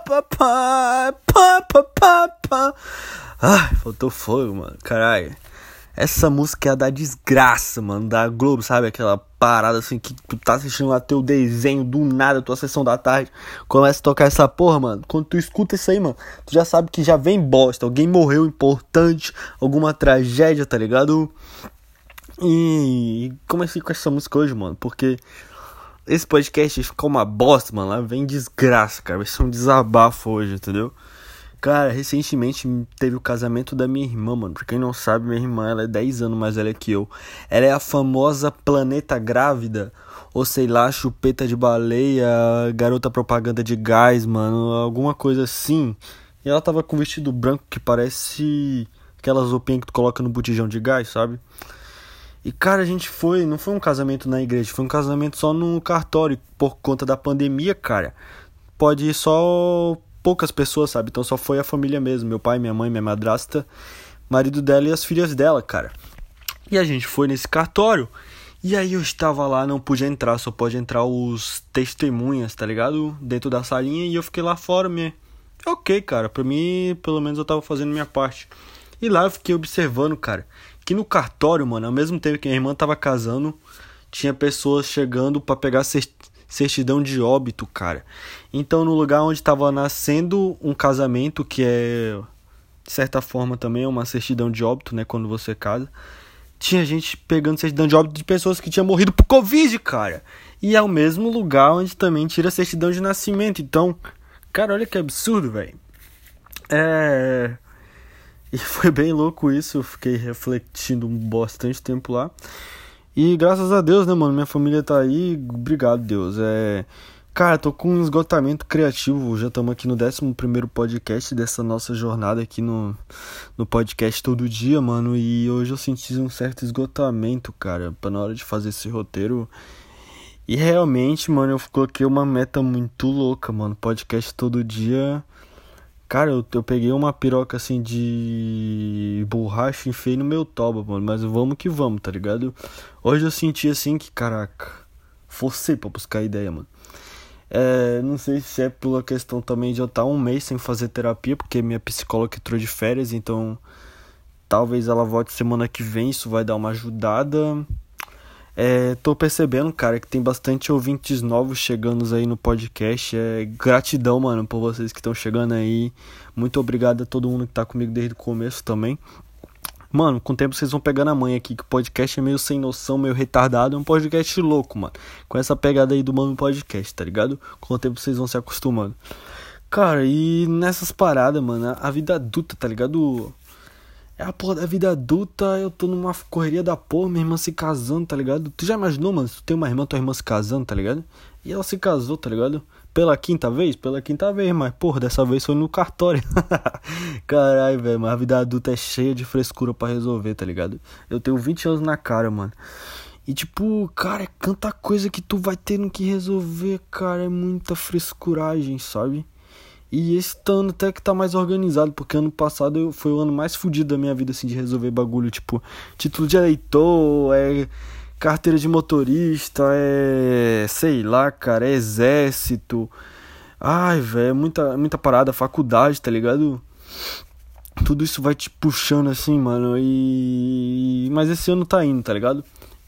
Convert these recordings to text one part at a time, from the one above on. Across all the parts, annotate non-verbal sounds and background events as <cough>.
pá, pá, pá, pá, pá, pá, pá. Ai, faltou fogo, mano. Caralho. Essa música é a da desgraça, mano, da Globo, sabe? Aquela parada assim que tu tá assistindo lá teu desenho do nada, tua sessão da tarde, começa a tocar essa porra, mano. Quando tu escuta isso aí, mano, tu já sabe que já vem bosta, alguém morreu importante, alguma tragédia, tá ligado? E comecei com essa música hoje, mano, porque esse podcast ficou uma bosta, mano. Lá vem desgraça, cara. Vai ser um desabafo hoje, entendeu? Cara, recentemente teve o casamento da minha irmã, mano. Pra quem não sabe, minha irmã ela é 10 anos mais velha que eu. Ela é a famosa planeta grávida. Ou sei lá, chupeta de baleia, garota propaganda de gás, mano. Alguma coisa assim. E ela tava com um vestido branco que parece aquelas roupinhas que tu coloca no botijão de gás, sabe? E cara, a gente foi, não foi um casamento na igreja, foi um casamento só no cartório por conta da pandemia, cara. Pode ir só poucas pessoas, sabe? Então só foi a família mesmo, meu pai, minha mãe, minha madrasta, marido dela e as filhas dela, cara. E a gente foi nesse cartório. E aí eu estava lá, não podia entrar, só pode entrar os testemunhas, tá ligado? Dentro da salinha e eu fiquei lá fora, me OK, cara. Pra mim, pelo menos eu tava fazendo minha parte. E lá eu fiquei observando, cara, que no cartório, mano, ao mesmo tempo que minha irmã tava casando, tinha pessoas chegando para pegar certidão de óbito, cara. Então, no lugar onde estava nascendo um casamento, que é de certa forma também uma certidão de óbito, né, quando você casa, tinha gente pegando certidão de óbito de pessoas que tinham morrido por Covid, cara. E é o mesmo lugar onde também tira certidão de nascimento. Então, cara, olha que absurdo, velho. É. E <laughs> foi bem louco isso, eu fiquei refletindo bastante tempo lá. E graças a Deus, né, mano? Minha família tá aí. Obrigado, Deus. É. Cara, tô com um esgotamento criativo. Já estamos aqui no 11 podcast dessa nossa jornada aqui no, no podcast todo dia, mano. E hoje eu senti um certo esgotamento, cara, pra na hora de fazer esse roteiro. E realmente, mano, eu coloquei uma meta muito louca, mano. Podcast todo dia. Cara, eu, eu peguei uma piroca assim de borracha e enfiei no meu toba, mano. Mas vamos que vamos, tá ligado? Hoje eu senti assim que, caraca, forcei pra buscar ideia, mano. É, não sei se é pela questão também de eu estar um mês sem fazer terapia, porque minha psicóloga entrou de férias, então talvez ela volte semana que vem, isso vai dar uma ajudada. É, tô percebendo, cara, que tem bastante ouvintes novos chegando aí no podcast. É, gratidão, mano, por vocês que estão chegando aí. Muito obrigado a todo mundo que tá comigo desde o começo também. Mano, com o tempo vocês vão pegando a manha aqui, que o podcast é meio sem noção, meio retardado. É um podcast louco, mano. Com essa pegada aí do Mano Podcast, tá ligado? Com o tempo vocês vão se acostumando. Cara, e nessas paradas, mano, a vida adulta, tá ligado? É a porra da vida adulta, eu tô numa correria da porra, minha irmã se casando, tá ligado? Tu já imaginou, mano, se tu tem uma irmã, tua irmã se casando, tá ligado? E ela se casou, tá ligado? Pela quinta vez? Pela quinta vez, mas porra, dessa vez foi no cartório. <laughs> Caralho, velho, mas a vida adulta é cheia de frescura para resolver, tá ligado? Eu tenho 20 anos na cara, mano. E tipo, cara, é tanta coisa que tu vai tendo que resolver, cara, é muita frescuragem, sabe? E esse ano até que tá mais organizado, porque ano passado eu, foi o ano mais fodido da minha vida, assim, de resolver bagulho, tipo, título de eleitor, é carteira de motorista, é. sei lá, cara, é exército. Ai, velho, é muita, muita parada, faculdade, tá ligado? Tudo isso vai te puxando assim, mano, e. Mas esse ano tá indo, tá ligado?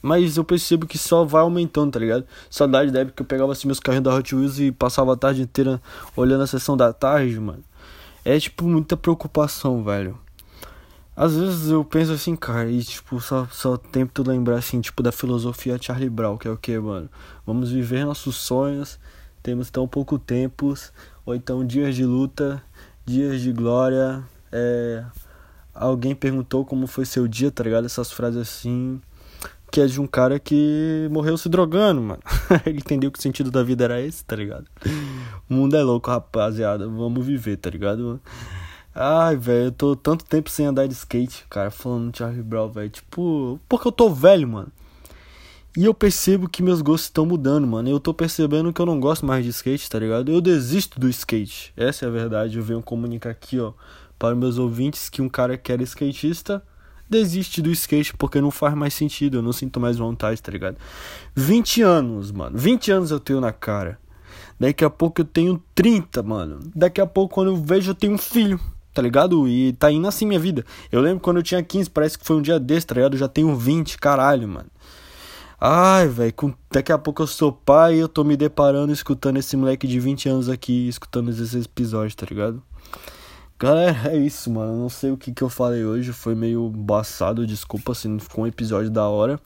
Mas eu percebo que só vai aumentando, tá ligado? Saudade da época que eu pegava assim meus carrinhos da Hot Wheels e passava a tarde inteira olhando a sessão da tarde, mano. É tipo muita preocupação, velho. Às vezes eu penso assim, cara, e tipo, só, só tento lembrar assim, tipo, da filosofia Charlie Brown, que é o que, mano? Vamos viver nossos sonhos, temos tão pouco tempo, ou então dias de luta, dias de glória. É... Alguém perguntou como foi seu dia, tá ligado? Essas frases assim que é de um cara que morreu se drogando, mano. <laughs> Ele entendeu que o sentido da vida era esse, tá ligado? O mundo é louco, rapaziada. Vamos viver, tá ligado? Ai, velho, eu tô tanto tempo sem andar de skate, cara, falando Charlie Brown, velho. Tipo, porque eu tô velho, mano. E eu percebo que meus gostos estão mudando, mano. Eu tô percebendo que eu não gosto mais de skate, tá ligado? Eu desisto do skate. Essa é a verdade. Eu venho comunicar aqui, ó, para meus ouvintes que um cara que era skatista desiste do skate porque não faz mais sentido, eu não sinto mais vontade, tá ligado? 20 anos, mano. 20 anos eu tenho na cara. Daqui a pouco eu tenho 30, mano. Daqui a pouco, quando eu vejo, eu tenho um filho, tá ligado? E tá indo assim minha vida. Eu lembro quando eu tinha 15, parece que foi um dia desse, tá ligado? Eu já tenho 20, caralho, mano. Ai, velho, daqui a pouco eu sou pai e eu tô me deparando escutando esse moleque de 20 anos aqui, escutando esses episódios, tá ligado? Galera, é isso, mano. Não sei o que, que eu falei hoje. Foi meio embaçado, desculpa se não ficou um episódio da hora.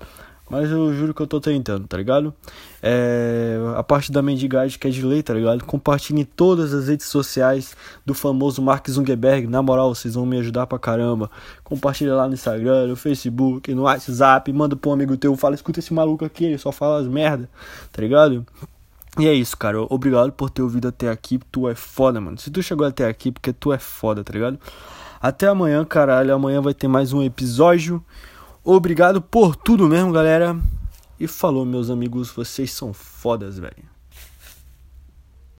Mas eu juro que eu tô tentando, tá ligado? É, a parte da mendigagem que é de lei, tá ligado? Compartilhe em todas as redes sociais do famoso Mark Zuckerberg. Na moral, vocês vão me ajudar pra caramba. Compartilha lá no Instagram, no Facebook, no WhatsApp. Manda pro um amigo teu. Fala, escuta esse maluco aqui, ele só fala as merda, tá ligado? E é isso, cara. Obrigado por ter ouvido até aqui. Tu é foda, mano. Se tu chegou até aqui, porque tu é foda, tá ligado? Até amanhã, caralho. Amanhã vai ter mais um episódio. Obrigado por tudo mesmo, galera. E falou, meus amigos. Vocês são fodas, velho.